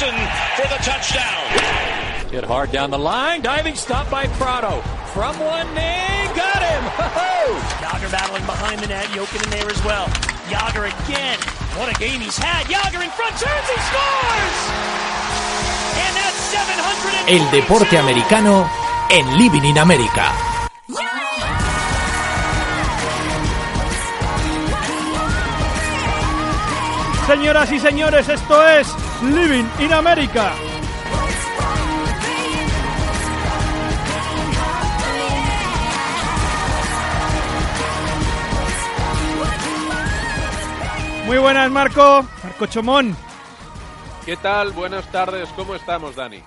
Malik Jackson for the touchdown. Hit hard down the line, diving stop by Prado. From one knee, got him! Yager battling behind the net, Jokin in there as well. Yager again. What a game he's had. Yager in front, turns, he scores! And that's 700 El deporte americano en Living in America. Señoras y señores, esto es Living in America. Muy buenas, Marco. Marco Chomón. ¿Qué tal? Buenas tardes. ¿Cómo estamos, Dani?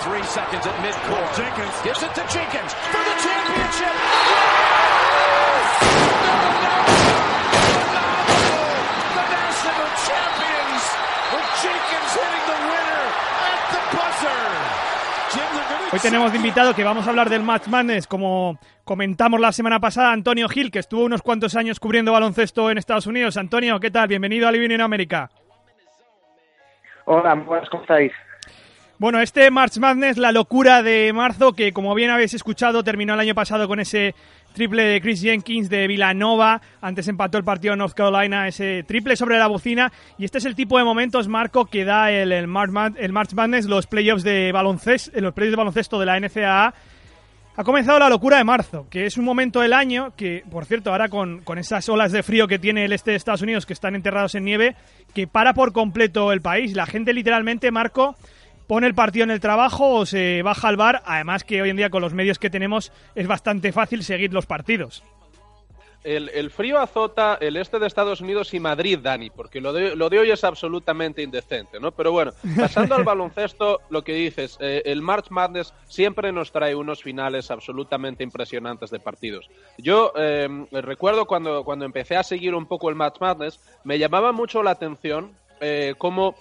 Three seconds at midcourt. Jenkins gives it to Jenkins for the championship. The national champions with Jenkins hitting the winner at the buzzer. Jim, they're gonna Hoy tenemos de invitado que vamos a hablar del Match Madness, como comentamos la semana pasada, Antonio Gil, que estuvo unos cuantos años cubriendo baloncesto en Estados Unidos. Antonio, ¿qué tal? Bienvenido a Living in America. Hola, buenas, ¿cómo estáis? Bueno, este March Madness, la locura de marzo, que como bien habéis escuchado, terminó el año pasado con ese triple de Chris Jenkins de Villanova. Antes empató el partido North Carolina, ese triple sobre la bocina. Y este es el tipo de momentos, Marco, que da el, March, Madness, los playoffs de baloncesto, playoffs de baloncesto de la NCAA. Ha comenzado la locura de marzo, que es un momento del año que, por cierto, ahora con, con esas olas de frío que tiene el este de Estados Unidos que están enterrados en nieve, que para por completo el país. La gente literalmente, Marco, pone el partido en el trabajo o se baja al bar. Además que hoy en día con los medios que tenemos es bastante fácil seguir los partidos. El, el frío azota el este de Estados Unidos y Madrid, Dani, porque lo de, lo de hoy es absolutamente indecente, ¿no? Pero bueno, pasando al baloncesto, lo que dices, eh, el March Madness siempre nos trae unos finales absolutamente impresionantes de partidos. Yo eh, recuerdo cuando, cuando empecé a seguir un poco el March Madness, me llamaba mucho la atención eh, cómo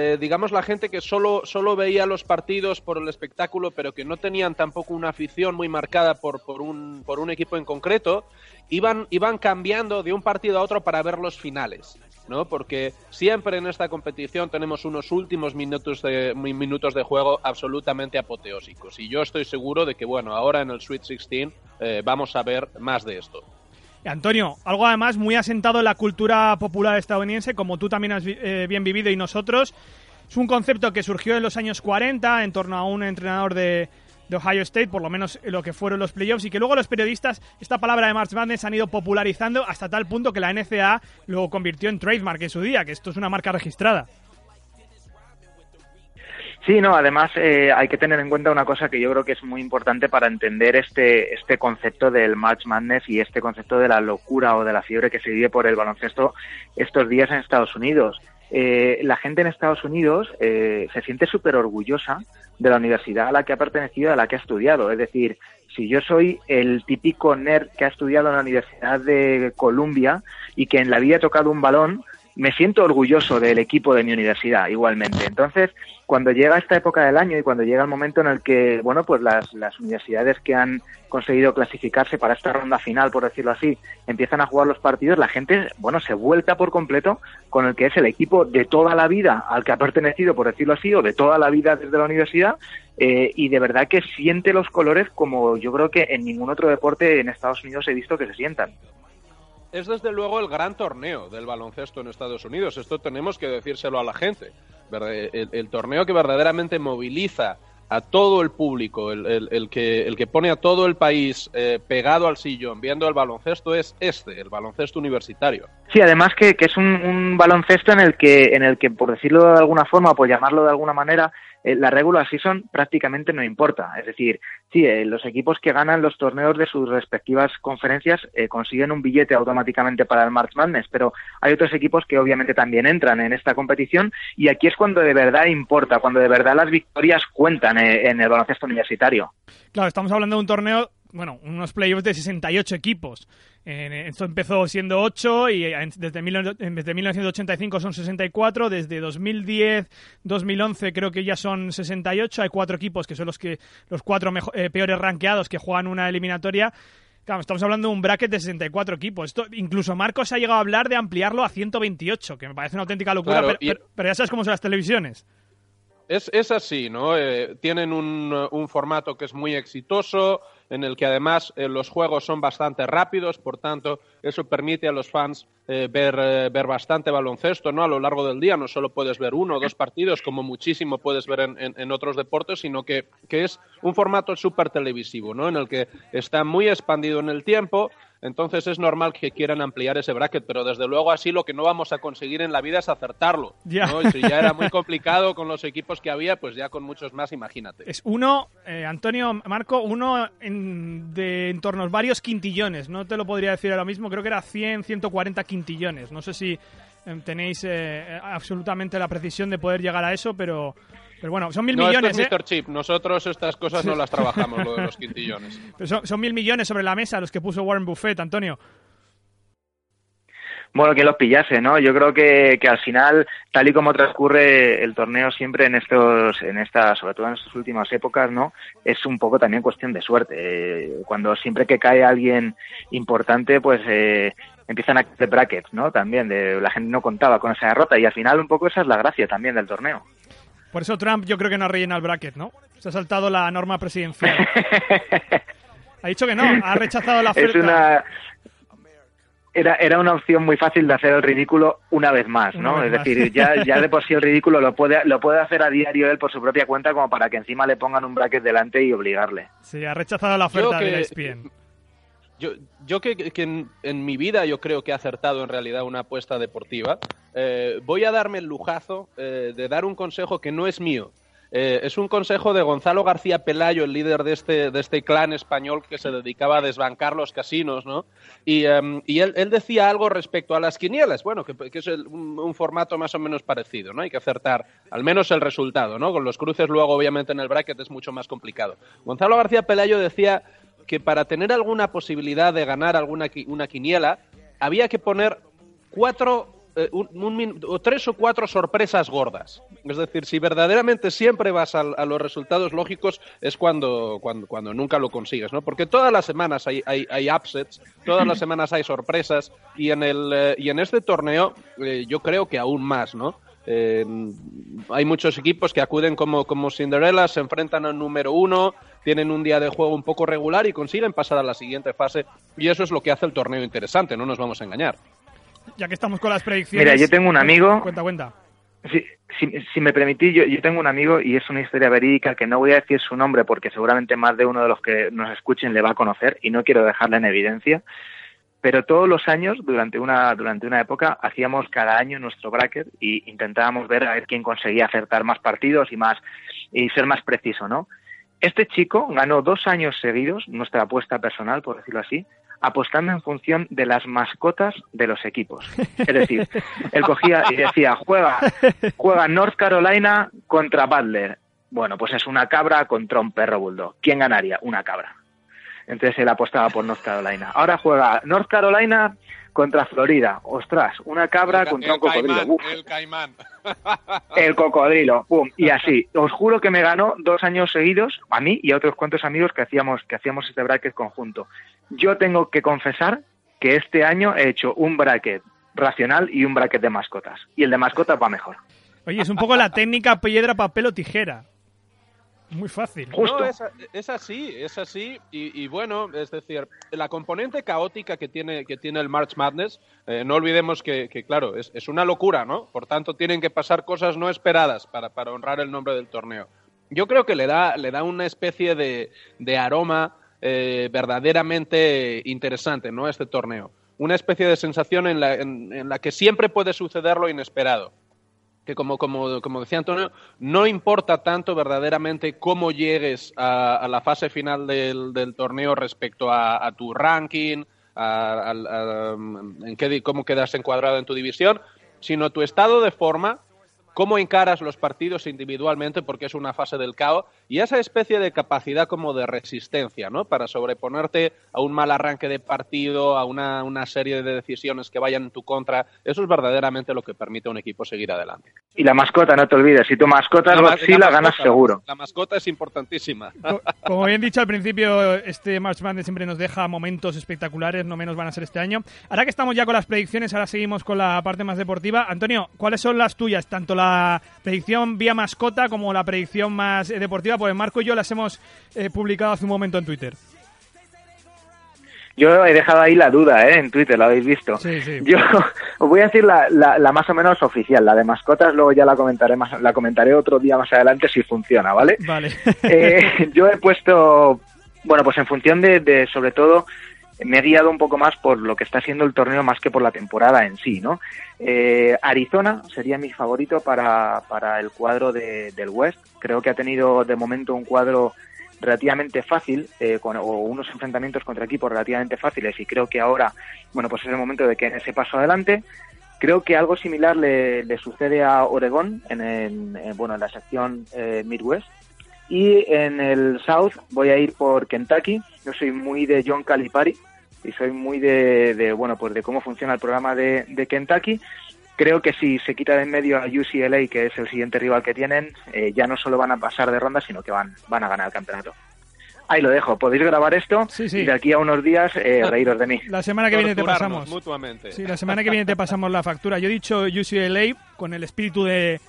eh, digamos, la gente que solo, solo veía los partidos por el espectáculo, pero que no tenían tampoco una afición muy marcada por, por, un, por un equipo en concreto, iban, iban cambiando de un partido a otro para ver los finales. ¿no? Porque siempre en esta competición tenemos unos últimos minutos de, mi- minutos de juego absolutamente apoteósicos. Y yo estoy seguro de que, bueno, ahora en el Sweet 16 eh, vamos a ver más de esto. Antonio, algo además muy asentado en la cultura popular estadounidense, como tú también has eh, bien vivido y nosotros. Es un concepto que surgió en los años 40 en torno a un entrenador de, de Ohio State, por lo menos lo que fueron los playoffs, y que luego los periodistas esta palabra de March Madness han ido popularizando hasta tal punto que la NCAA lo convirtió en trademark en su día, que esto es una marca registrada. Sí, no, además eh, hay que tener en cuenta una cosa que yo creo que es muy importante para entender este, este concepto del March Madness y este concepto de la locura o de la fiebre que se vive por el baloncesto estos días en Estados Unidos. Eh, la gente en Estados Unidos eh, se siente súper orgullosa de la universidad a la que ha pertenecido, a la que ha estudiado. Es decir, si yo soy el típico nerd que ha estudiado en la Universidad de Columbia y que en la vida he tocado un balón, me siento orgulloso del equipo de mi universidad igualmente. Entonces, cuando llega esta época del año y cuando llega el momento en el que, bueno, pues las, las universidades que han conseguido clasificarse para esta ronda final, por decirlo así, empiezan a jugar los partidos, la gente, bueno, se vuelca por completo con el que es el equipo de toda la vida al que ha pertenecido, por decirlo así, o de toda la vida desde la universidad, eh, y de verdad que siente los colores como yo creo que en ningún otro deporte en Estados Unidos he visto que se sientan. Es desde luego el gran torneo del baloncesto en Estados Unidos. Esto tenemos que decírselo a la gente. El, torneo que verdaderamente moviliza a todo el público, el, que, el que pone a todo el país eh, pegado al sillón viendo el baloncesto es este, el baloncesto universitario. Sí, además que, que es un, un baloncesto en el que, en el que, por decirlo de alguna forma, por llamarlo de alguna manera, eh, la regular season prácticamente no importa. Es decir, sí, eh, los equipos que ganan los torneos de sus respectivas conferencias eh, consiguen un billete automáticamente para el March Madness, pero hay otros equipos que obviamente también entran en esta competición y aquí es cuando de verdad importa, cuando de verdad las victorias cuentan en el baloncesto universitario. Claro, estamos hablando de un torneo, bueno, unos playoffs de 68 equipos. Eh, esto empezó siendo 8 y desde, mil- desde 1985 son 64, desde 2010, 2011 creo que ya son 68, hay cuatro equipos que son los que los cuatro eh, peores rankeados que juegan una eliminatoria. Claro, estamos hablando de un bracket de 64 equipos. Esto, incluso Marcos ha llegado a hablar de ampliarlo a 128, que me parece una auténtica locura, Claro, pero, y- pero- pero ya sabes cómo son las televisiones. Es, es así, ¿no? Eh, tienen un, un formato que es muy exitoso, en el que además eh, los juegos son bastante rápidos, por tanto, eso permite a los fans eh, ver, eh, ver bastante baloncesto, ¿no? A lo largo del día no solo puedes ver uno o dos partidos, como muchísimo puedes ver en, en- en otros deportes, sino que, que es un formato súper televisivo, ¿no? En el que está muy expandido en el tiempo, entonces es normal que quieran ampliar ese bracket, pero desde luego así lo que no vamos a conseguir en la vida es acertarlo. Ya. ¿no? Y si ya era muy complicado con los equipos que había, pues ya con muchos más, imagínate. Es uno, eh, Antonio, Marco, uno en, de en torno a varios quintillones. No te lo podría decir ahora mismo, creo que era 100, 140 quintillones. No sé si eh, tenéis eh, absolutamente la precisión de poder llegar a eso, pero, pero bueno, son mil no, millones, esto es ¿eh? Mr. Chip. Nosotros estas cosas no las trabajamos, lo de los quintillones. Pero son, son mil millones sobre la mesa los que puso Warren Buffett, Antonio. Bueno, que los pillase, ¿no? Yo creo que, que al final, tal y como transcurre el torneo siempre en estos, en estas, sobre todo en estas últimas épocas, ¿no? Es un poco también cuestión de suerte. Eh, cuando siempre que cae alguien importante, pues eh, empiezan a hacer brackets, ¿no? También de la gente no contaba con esa derrota y al final un poco esa es la gracia también del torneo. Por eso Trump yo creo que no ha rellenado el bracket, ¿no? Se ha saltado la norma presidencial. ha dicho que no, ha rechazado la oferta. es una era, era una opción muy fácil de hacer el ridículo una vez más, ¿no? vez es más. decir, ya, ya de por sí el ridículo lo puede, lo puede hacer a diario él por su propia cuenta como para que encima le pongan un bracket delante y obligarle. Sí, ha rechazado la oferta Yo de la que- ESPN. Yo, yo que, que en, en mi vida yo creo que he acertado en realidad una apuesta deportiva. Eh, voy a darme el lujazo eh, de dar un consejo que no es mío. Eh, es un consejo de Gonzalo García Pelayo, el líder de este, de este clan español que se dedicaba a desbancar los casinos, ¿no? Y, em, y él, él decía algo respecto a las quinielas, bueno, que, que es el- un, un formato más o menos parecido, ¿no? Hay que acertar al menos el resultado, ¿no? Con los cruces luego, obviamente, en el bracket es mucho más complicado. Gonzalo García Pelayo decía que para tener alguna posibilidad de ganar alguna una quiniela había que poner cuatro eh, un- un o tres o cuatro sorpresas gordas. Es decir, si verdaderamente siempre vas al- a, los resultados lógicos es cuando, cuando, cuando nunca lo consigues, ¿no? Porque todas las semanas hay, hay, hay upsets, todas las semanas hay sorpresas y en, el, eh, y en este torneo eh, yo creo que aún más, ¿no? Eh, hay muchos equipos que acuden como, como Cinderella, se enfrentan al número uno, tienen un día de juego un poco regular y consiguen pasar a la siguiente fase. Y eso es lo que hace el torneo interesante, no nos vamos a engañar. Ya que estamos con las predicciones. Mira, yo tengo un amigo- Cuenta, cuenta. Si, si, si me permitís, yo, yo tengo un amigo y es una historia verídica que no voy a decir su nombre porque seguramente más de uno de los que nos escuchen le va a conocer y no quiero dejarla en evidencia. Pero todos los años, durante una, durante una época, hacíamos cada año nuestro bracket y intentábamos ver a ver quién conseguía acertar más partidos y más y ser más preciso, ¿no? Este chico ganó dos años seguidos, nuestra apuesta personal, por decirlo así, apostando en función de las mascotas de los equipos. Es decir, él cogía y decía, juega, juega North Carolina contra Butler. Bueno, pues es una cabra contra un perro bulldog. ¿Quién ganaría? Una cabra. Entonces él apostaba por North Carolina. Ahora juega North Carolina contra Florida. Ostras, una cabra contra un cocodrilo. Uf, el caimán. el cocodrilo, pum, y así. Os juro que me ganó dos años seguidos, a mí y a otros cuantos amigos que hacíamos, que hacíamos este bracket conjunto. Yo tengo que confesar que este año he hecho un bracket racional y un bracket de mascotas. Y el de mascotas va mejor. Oye, es un poco la técnica piedra, papel o tijera. Muy fácil. Justo. No, es, es así, es así. Y, y bueno, es decir, la componente caótica que tiene, que tiene el March Madness, eh, no olvidemos que, que, claro, es, es, una locura, ¿no? Por tanto, tienen que pasar cosas no esperadas para, para honrar el nombre del torneo. Yo creo que le da, le da una especie de, de aroma eh, verdaderamente interesante, ¿no? A este torneo. Una especie de sensación en la, en, en la que siempre puede suceder lo inesperado que como, como, como, decía Antonio, no importa tanto verdaderamente cómo llegues a, la fase final del, del torneo respecto a, a tu ranking, a, en qué, cómo quedas encuadrado en tu división, sino tu estado de forma cómo encaras los partidos individualmente, porque es una fase del caos, y esa especie de capacidad como de resistencia, ¿no? Para sobreponerte a un mal arranque de partido, a una, una serie de decisiones que vayan en tu contra. Eso es verdaderamente lo que permite a un equipo seguir adelante. Y la mascota, no te olvides, si tu mascota es Godzilla, ganas seguro. La, mascota es importantísima. Como bien dicho al principio, este March Madness siempre nos deja momentos espectaculares, no menos van a ser este año. Ahora que estamos ya con las predicciones, ahora seguimos con la parte más deportiva. Antonio, ¿cuáles son las tuyas? Tanto la predicción vía mascota como la predicción más eh, deportiva, pues Marco y yo las hemos eh, publicado hace un momento en Twitter. Yo he dejado ahí la duda, ¿eh? En Twitter, lo habéis visto. Sí, sí. Yo os voy a decir la, la, más o menos oficial, la de mascotas, luego ya la comentaré más, la comentaré otro día más adelante si funciona, ¿vale? Vale. Eh, yo he puesto, bueno, pues en función de, de sobre todo me he guiado un poco más por lo que está siendo el torneo más que por la temporada en sí, ¿no? Eh, Arizona sería mi favorito para, para el cuadro de, del West. Creo que ha tenido de momento un cuadro relativamente fácil eh, con, o unos enfrentamientos contra equipos relativamente fáciles y creo que ahora, bueno, pues es el momento de que ese paso adelante. Creo que algo similar le, le sucede a Oregón en, en, bueno, en la sección eh, Midwest. Y en el South voy a ir por Kentucky. Yo soy muy de John Calipari y soy muy de, bueno, pues de cómo funciona el programa de, de, Kentucky. Creo que si se quita de en medio a UCLA, que es el siguiente rival que tienen, eh, ya no solo van a pasar de ronda, sino que van, van a ganar el campeonato. Ahí lo dejo. Podéis grabar esto y de aquí a unos días eh, reíros de mí. La semana que viene te pasamos. Mutuamente. Sí, la semana que viene te pasamos la factura. Yo he dicho UCLA con el espíritu de,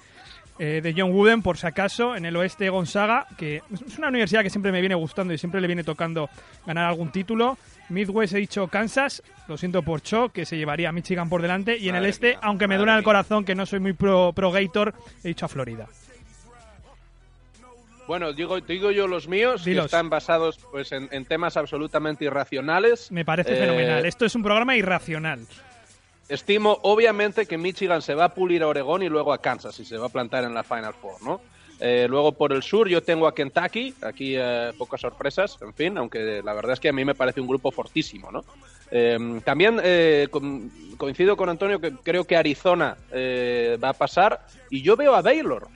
eh, de John Wooden, por si acaso, en el oeste de Gonzaga, que es una universidad que siempre me viene gustando y siempre le viene tocando ganar algún título. Midwest he dicho Kansas, lo siento por Cho, que se llevaría a Michigan por delante. Y en el este, aunque me duele el corazón que no soy muy pro, pro Gator, he dicho a Florida. Bueno, digo, digo yo los míos, que están basados pues en, temas absolutamente irracionales. Me parece fenomenal. Eh, Esto es un programa irracional. Estimo, obviamente, que Michigan se va a pulir a Oregón y luego a Kansas y se va a plantar en la Final Four, ¿no? Eh, luego por el sur yo tengo a Kentucky, aquí eh, pocas sorpresas, en fin, aunque la verdad es que a mí me parece un grupo fortísimo, ¿no? Em, también eh, coincido con Antonio que creo que Arizona va a pasar y yo veo a Baylor.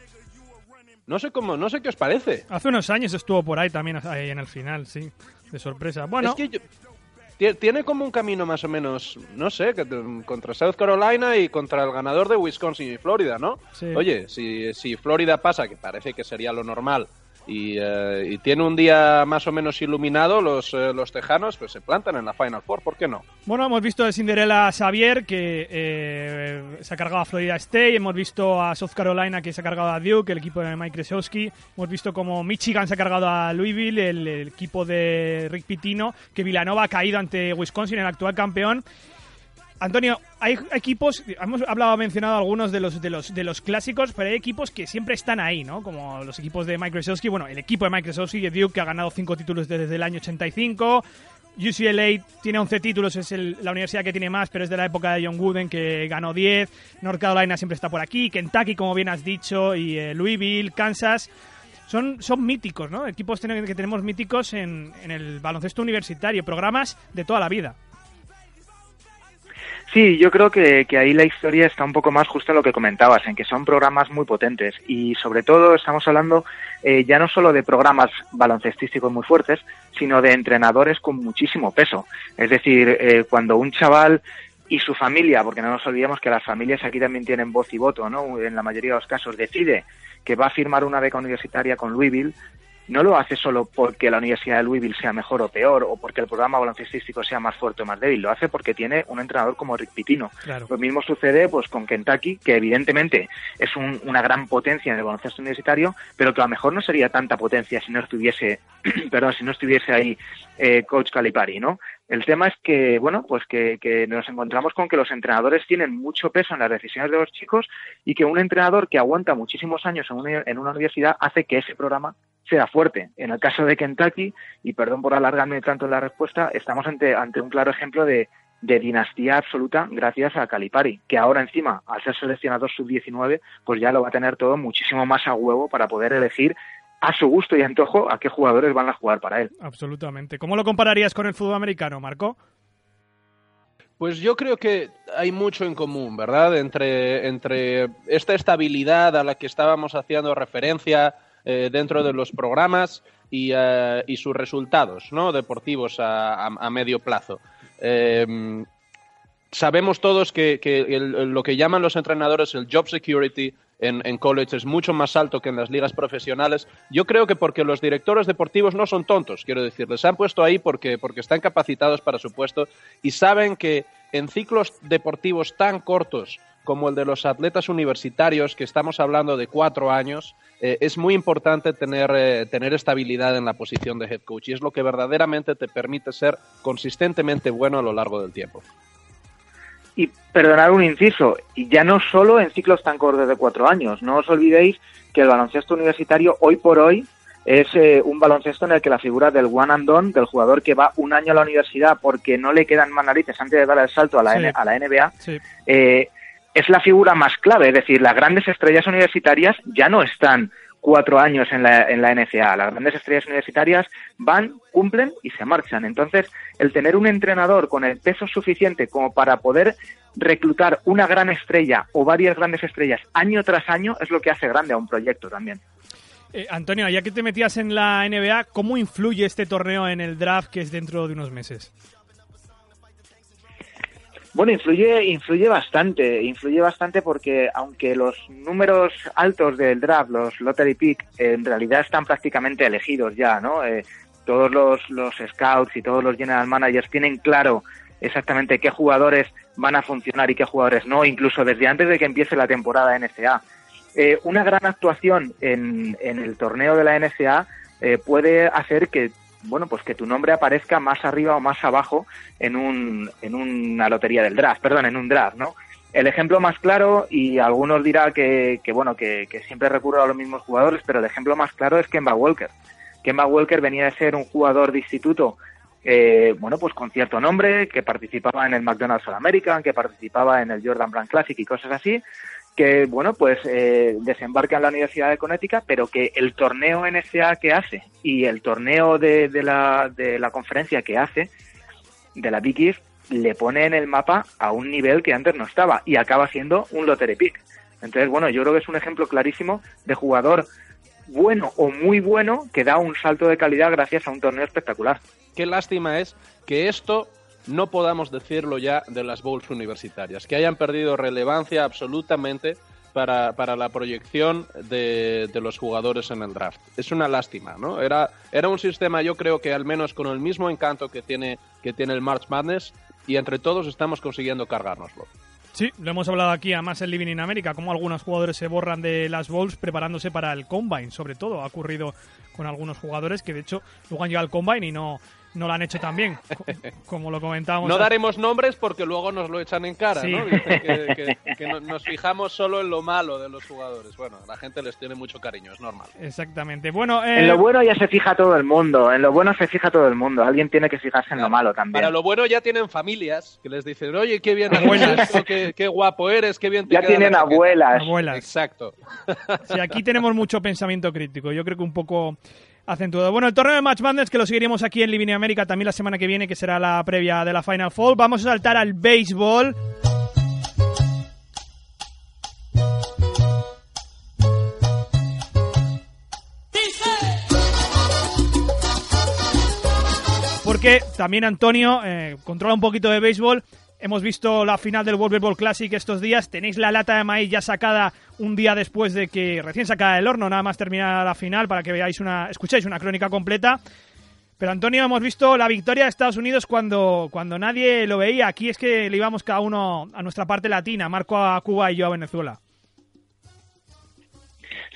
No sé cómo, no sé qué os parece. Hace unos años estuvo por ahí también ahí en el final, sí, de sorpresa. Bueno, es que yo, tiene como un camino más o menos, no sé, contra South Carolina y contra el ganador de Wisconsin y Florida, ¿no? Oye, si, si Florida pasa, que parece que sería lo normal, eh, y, tiene un día más o menos iluminado, los, eh, los tejanos pues se plantan en la Final Four, ¿por qué no? Bueno, hemos visto a Cinderella Xavier que eh, se ha cargado a Florida State, hemos visto a South Carolina que se ha cargado a Duke, el equipo de Mike Krzyzewski, hemos visto como Michigan se ha cargado a Louisville, el equipo de Rick Pitino, que Villanova ha caído ante Wisconsin, el actual campeón, Antonio, hay equipos, hemos hablado, mencionado algunos de los, de los, de los clásicos, pero hay equipos que siempre están ahí, ¿no? Como los equipos de Microsoft, bueno, el equipo de Microsoft y Duke que ha ganado cinco títulos desde el año 85. UCLA tiene 11 títulos, es la universidad que tiene más, pero es de la época de John Wooden, que ganó 10. North Carolina siempre está por aquí. Kentucky, como bien has dicho, y eh, Louisville, Kansas. Son, son míticos, ¿no? Equipos que tenemos míticos en, en el baloncesto universitario, programas de toda la vida. Sí, yo creo que, que, ahí la historia está un poco más justo en lo que comentabas, en que son programas muy potentes y sobre todo estamos hablando eh, ya no solo de programas baloncestísticos muy fuertes, sino de entrenadores con muchísimo peso. Es decir, eh, cuando un chaval y su familia, porque no nos olvidemos que las familias aquí también tienen voz y voto, ¿no? En la mayoría de los casos decide que va a firmar una beca universitaria con Louisville, no lo hace solo porque la Universidad de Louisville sea mejor o peor o porque el programa baloncestístico sea más fuerte o más débil, lo hace porque tiene un entrenador como Rick Pitino. Lo mismo sucede pues con Kentucky, que evidentemente es una gran potencia en el baloncesto universitario, pero que a lo mejor no sería tanta potencia si no estuviese, perdón, si no estuviese ahí eh, Coach Calipari, ¿no? El tema es que, bueno, pues que, que, nos encontramos con que los entrenadores tienen mucho peso en las decisiones de los chicos y que un entrenador que aguanta muchísimos años en una, en una universidad hace que ese programa sea fuerte. En el caso de Kentucky, y perdón por alargarme tanto en la respuesta, estamos ante, ante un claro ejemplo de, de dinastía absoluta gracias a Calipari, que ahora encima, al ser seleccionador sub-19, pues ya lo va a tener todo muchísimo más a huevo para poder elegir a su gusto y antojo a qué jugadores van a jugar para él. Absolutamente. ¿Cómo lo compararías con el fútbol americano, Marco? Pues yo creo que hay mucho en común, ¿verdad? Entre, entre esta estabilidad a la que estábamos haciendo referencia eh, dentro de los programas y, eh, y, sus resultados ¿no? deportivos a, a, a medio plazo. Eh, sabemos todos que, lo que llaman los entrenadores el job security en, en, college es mucho más alto que en las ligas profesionales. Yo creo que porque los directores deportivos no son tontos, quiero decir, les han puesto ahí porque, porque están capacitados para su puesto y saben que en ciclos deportivos tan cortos como el de los atletas universitarios, que estamos hablando de cuatro años, eh, es muy importante tener, eh, tener estabilidad en la posición de head coach y es lo que verdaderamente te permite ser consistentemente bueno a lo largo del tiempo. Y perdonar un inciso, y ya no solo en ciclos tan cortos de cuatro años, no os olvidéis que el baloncesto universitario hoy por hoy es eh, un baloncesto en el que la figura del one and done, del jugador que va un año a la universidad porque no le quedan más narices antes de dar el salto a la, sí. N, a la NBA, sí. eh, es la figura más clave. Es decir, las grandes estrellas universitarias ya no están cuatro años en la, en la NCA. Las grandes estrellas universitarias van, cumplen y se marchan. Entonces, el tener un entrenador con el peso suficiente como para poder reclutar una gran estrella o varias grandes estrellas año tras año es lo que hace grande a un proyecto también. Eh, Antonio, ya que te metías en la NBA, ¿cómo influye este torneo en el draft que es dentro de unos meses? Bueno, influye, influye bastante, influye bastante porque aunque los números altos del draft, los lottery pick, en realidad están prácticamente elegidos ya, ¿no? Eh, todos los, los scouts y todos los general managers tienen claro exactamente qué jugadores van a funcionar y qué jugadores no, incluso desde antes de que empiece la temporada NCA. Eh, una gran actuación en, en, el torneo de la NCA eh, puede hacer que bueno, pues que tu nombre aparezca más arriba o más abajo en, un, en una lotería del draft, perdón, en un draft, ¿no? El ejemplo más claro, y algunos dirán que, que bueno, que, siempre recurro a los mismos jugadores, pero el ejemplo más claro es Kemba Walker. Kemba Walker venía de ser un jugador de instituto, eh, bueno, pues con cierto nombre, que participaba en el McDonald's All American, que participaba en el Jordan Brand Classic y cosas así, que, bueno, pues eh, desembarca en la Universidad de Connecticut, pero que el torneo NSA que hace y el torneo de, de, la, de la conferencia que hace, de la Big East, le pone en el mapa a un nivel que antes no estaba y acaba siendo un lottery pick. Entonces, bueno, yo creo que es un ejemplo clarísimo de jugador bueno o muy bueno que da un salto de calidad gracias a un torneo espectacular. Qué lástima es que esto no podamos decirlo ya de las bowls universitarias, que hayan perdido relevancia absolutamente para, para la proyección de, de, los jugadores en el draft. Es una lástima, ¿no? Era, era un sistema, yo creo que al menos con el mismo encanto que tiene, que tiene el March Madness, y entre todos estamos consiguiendo cargárnoslo. Sí, lo hemos hablado aquí, además en Living in America, como algunos jugadores se borran de las bowls preparándose para el combine, sobre todo. Ha ocurrido con algunos jugadores que de hecho luego han llegado al combine y no, no lo han hecho tan bien, como lo comentábamos. No daremos nombres porque luego nos lo echan en cara, sí. ¿no? Dicen que, que, que, nos fijamos solo en lo malo de los jugadores. Bueno, la gente les tiene mucho cariño, es normal. Exactamente. Bueno, eh... En lo bueno ya se fija todo el mundo, en lo bueno se fija todo el mundo. Alguien tiene que fijarse en claro. lo malo también. Para lo bueno ya tienen familias que les dicen, oye, qué bien abuelas, qué, qué, guapo eres, qué bien te Ya tienen abuelas. abuelas. Exacto. Sí, aquí tenemos mucho pensamiento crítico. Yo creo que un poco acentuado. Bueno, el torneo de Match Madness que lo seguiremos aquí en Living América también la semana que viene, que será la previa de la Final Four. Vamos a saltar al béisbol. Porque también Antonio eh, controla un poquito de béisbol. Hemos visto la final del World Baseball Classic estos días. Tenéis la lata de maíz ya sacada un día después de que recién sacada del horno, nada más terminar la final para que veáis una, escuchéis una crónica completa. Pero Antonio, hemos visto la victoria de Estados Unidos cuando, cuando nadie lo veía. Aquí es que le íbamos cada uno a nuestra parte latina, Marco a Cuba y yo a Venezuela.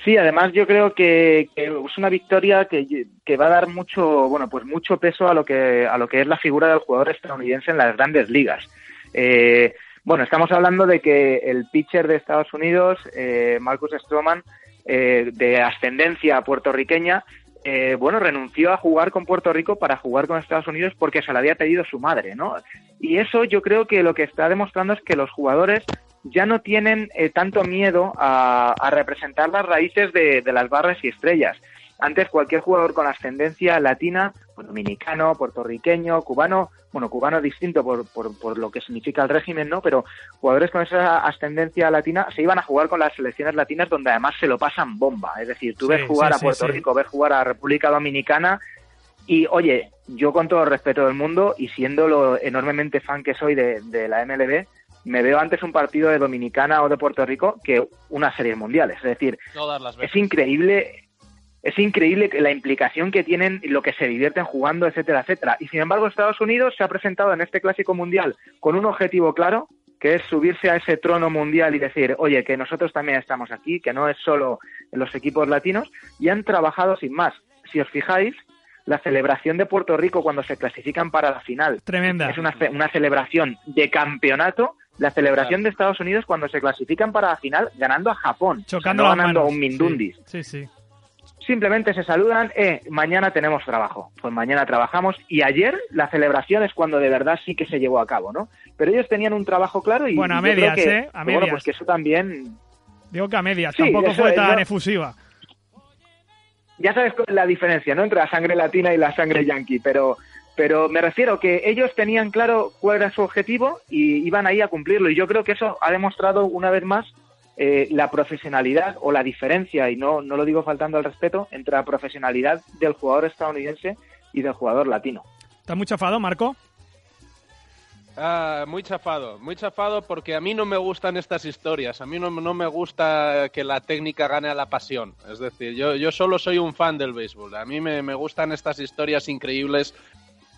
Sí, además yo creo que, que es una victoria que, que, va a dar mucho, bueno, pues mucho peso a lo que a lo que es la figura del jugador estadounidense en las grandes ligas. Eh, bueno, estamos hablando de que el pitcher de Estados Unidos, eh, Marcus Stroman, eh, de ascendencia puertorriqueña, eh, bueno, renunció a jugar con Puerto Rico para jugar con Estados Unidos porque se lo había pedido su madre, ¿no? Y eso yo creo que lo que está demostrando es que los jugadores ya no tienen eh, tanto miedo a, representar las raíces de, de, las barras y estrellas. Antes cualquier jugador con ascendencia latina, dominicano, puertorriqueño, cubano, bueno, cubano distinto por, por, por, lo que significa el régimen, ¿no? Pero jugadores con esa ascendencia latina se iban a jugar con las selecciones latinas donde además se lo pasan bomba. Es decir, tú ves jugar a Puerto Rico, ves jugar a República Dominicana y, oye, yo con todo el respeto del mundo y siendo lo enormemente fan que soy de, de la MLB, me veo antes un partido de Dominicana o de Puerto Rico que una serie mundiales. Es decir, es increíble es increíble la implicación que tienen, lo que se divierten jugando, etcétera, etcétera. Y sin embargo, Estados Unidos se ha presentado en este clásico mundial con un objetivo claro, que es subirse a ese trono mundial y decir, oye, que nosotros también estamos aquí, que no es solo los equipos latinos, y han trabajado sin más. Si os fijáis, la celebración de Puerto Rico cuando se clasifican para la final. Tremenda. Es una, una celebración de campeonato la celebración de Estados Unidos cuando se clasifican para la final ganando a Japón, Chocando no ganando a un Mindundis. Sí, sí. sí. Simplemente se saludan, eh, mañana tenemos trabajo. Pues mañana trabajamos y ayer la celebración es cuando de verdad sí que se llevó a cabo, ¿no? Pero ellos tenían un trabajo claro y Bueno, a yo creo medias, que, ¿eh? A que, bueno, medias. pues que eso también Digo que a medias, Sí, tampoco eso fue tan no- efusiva. ya sabes la diferencia, ¿no? Entre la sangre latina y la sangre yankee, pero pero me refiero que ellos tenían claro cuál era su objetivo y iban ahí a cumplirlo y yo creo que eso ha demostrado una vez más eh, la profesionalidad o la diferencia y no no lo digo faltando al respeto entre la profesionalidad del jugador estadounidense y del jugador latino. ¿Estás muy chafado, Marco? Ah, muy chafado, muy chafado porque a mí no me gustan estas historias, a mí no, no me gusta que la técnica gane a la pasión. Es decir, yo, yo solo soy un fan del béisbol, a mí me, me gustan estas historias increíbles.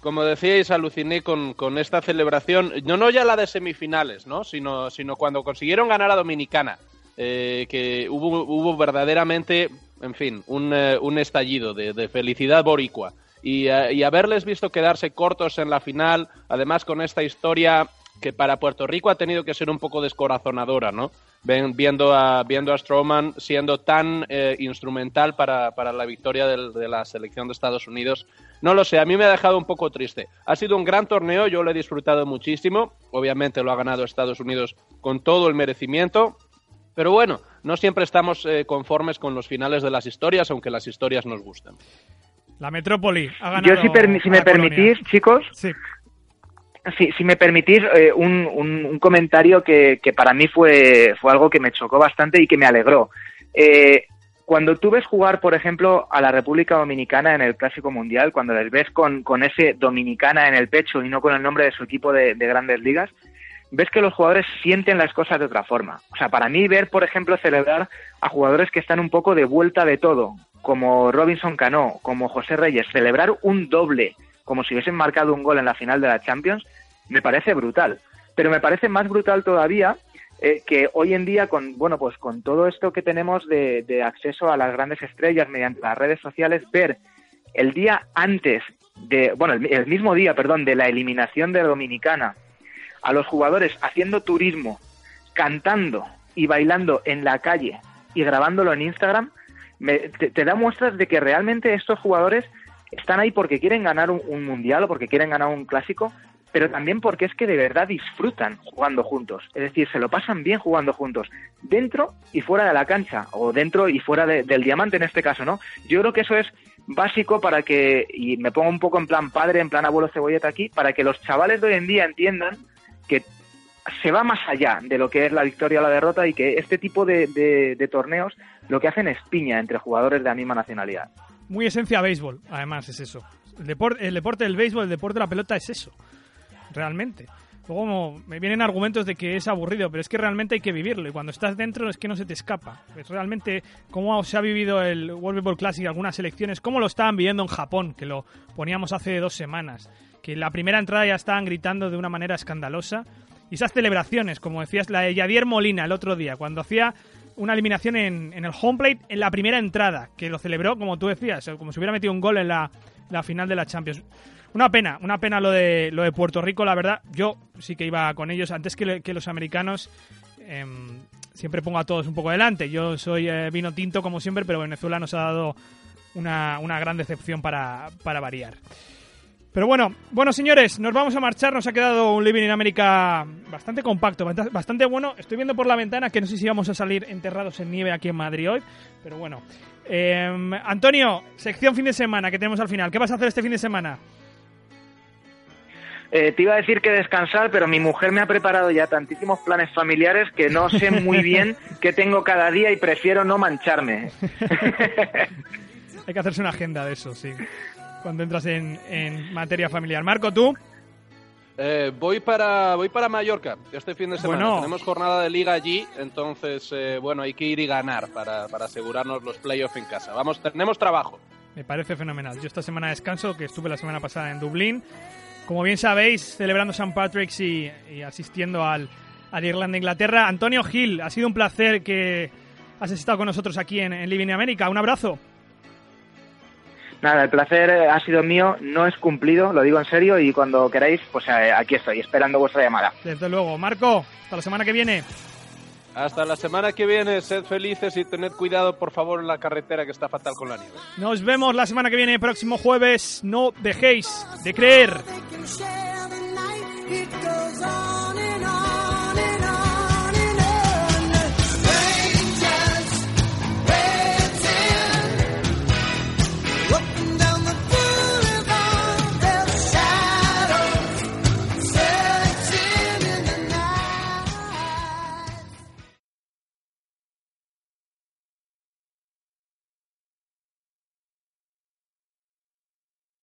Como decíais, aluciné con, con esta celebración, no, no ya la de semifinales, ¿no? sino, sino cuando consiguieron ganar a Dominicana, eh, que hubo, hubo verdaderamente, en fin, un, eh, un estallido de, de felicidad boricua y, eh, y haberles visto quedarse cortos en la final, además con esta historia que para Puerto Rico ha tenido que ser un poco descorazonadora, ¿no? Viendo, a, viendo a Strowman siendo tan instrumental para, para la victoria de la selección de Estados Unidos. No lo sé, a mí me ha dejado un poco triste. Ha sido un gran torneo, yo lo he disfrutado muchísimo. Obviamente lo ha ganado Estados Unidos con todo el merecimiento. Pero bueno, no siempre estamos eh, conformes con los finales de las historias, aunque las historias nos gustan. La Metrópoli ha ganado. Yo si, permi- si me la Colonia. permitís, chicos, Sí. si, si me permitís eh, un, un- un comentario que, que para mí fue, fue algo que me chocó bastante y que me alegró. Eh, cuando tú ves jugar, por ejemplo, a la República Dominicana en el Clásico Mundial, cuando les ves con, con ese Dominicana en el pecho y no con el nombre de su equipo de, de grandes ligas, ves que los jugadores sienten las cosas de otra forma. O sea, para mí ver, por ejemplo, celebrar a jugadores que están un poco de vuelta de todo, como Robinson Cano, como José Reyes, celebrar un doble, como si hubiesen marcado un gol en la final de la Champions, me parece brutal. Pero me parece más brutal todavía eh, que hoy en día con bueno pues con todo esto que tenemos de, de acceso a las grandes estrellas mediante las redes sociales ver el día antes de bueno el, el mismo día perdón de la eliminación de Dominicana a los jugadores haciendo turismo cantando y bailando en la calle y grabándolo en Instagram me- te, da muestras de que realmente estos jugadores están ahí porque quieren ganar un, un mundial o porque quieren ganar un clásico, pero también porque es que de verdad disfrutan jugando juntos. Es decir, se lo pasan bien jugando juntos, dentro y fuera de la cancha, o dentro y fuera de- del diamante en este caso, ¿no? Yo creo que eso es básico para que, y me pongo un poco en plan padre, en plan abuelo cebolleta aquí, para que los chavales de hoy en día entiendan que se va más allá de lo que es la victoria o la derrota y que este tipo de, torneos lo que hacen es piña entre jugadores de la misma nacionalidad. Muy esencia béisbol, además, es eso. El deporte, el deporte del béisbol, el deporte de la pelota es eso. Realmente. Luego me vienen argumentos de que es aburrido, pero es que realmente hay que vivirlo. Y cuando estás dentro es que no se te escapa. Es realmente cómo se ha vivido el World Baseball Classic, algunas selecciones, cómo lo estaban viviendo en Japón, que lo poníamos hace dos semanas. Que en la primera entrada ya estaban gritando de una manera escandalosa. Y esas celebraciones, como decías, la de Yadier Molina el otro día, cuando hacía una eliminación en, en el home plate en la primera entrada, que lo celebró, como tú decías, como si hubiera metido un gol en la, la final de la Champions. Una pena, una pena lo de, lo de Puerto Rico, la verdad. Yo sí que iba con ellos antes que, que los americanos. em, siempre pongo a todos un poco delante. Yo soy eh, vino tinto, como siempre, pero Venezuela nos ha dado una, una gran decepción para, para variar. Pero bueno, bueno señores, nos vamos a marchar. Nos ha quedado un Living in América bastante compacto, bast- bastante bueno. Estoy viendo por la ventana que no sé si vamos a salir enterrados en nieve aquí en Madrid hoy, pero bueno. Em, Antonio, sección fin de semana que tenemos al final. ¿Qué vas a hacer este fin de semana? Eh, te iba a decir que descansar, pero mi mujer me ha preparado ya tantísimos planes familiares que no sé muy bien qué tengo cada día y prefiero no mancharme. Hay que hacerse una agenda de eso, sí. Cuando entras en, en materia familiar. Marco, ¿tú? Eh, voy para voy para Mallorca este fin de semana. Bueno. Tenemos jornada de liga allí, entonces eh, bueno hay que ir y ganar para, para asegurarnos los playoffs en casa. Vamos, tenemos trabajo. Me parece fenomenal. Yo esta semana descanso, que estuve la semana pasada en Dublín. Como bien sabéis, celebrando St. Patrick's y, y asistiendo al, al Irlanda-Inglaterra. Antonio Gil, ha sido un placer que has estado con nosotros aquí en, en Living América. Un abrazo. Nada, el placer eh, ha sido mío, no es cumplido, lo digo en serio, y cuando queráis, pues eh, aquí estoy, esperando vuestra llamada. Desde luego. Marco, hasta la semana que viene. Hasta la semana que viene, sed felices y tened cuidado por favor en la carretera que está fatal con la nieve. Nos vemos la semana que viene, próximo jueves. No dejéis de creer.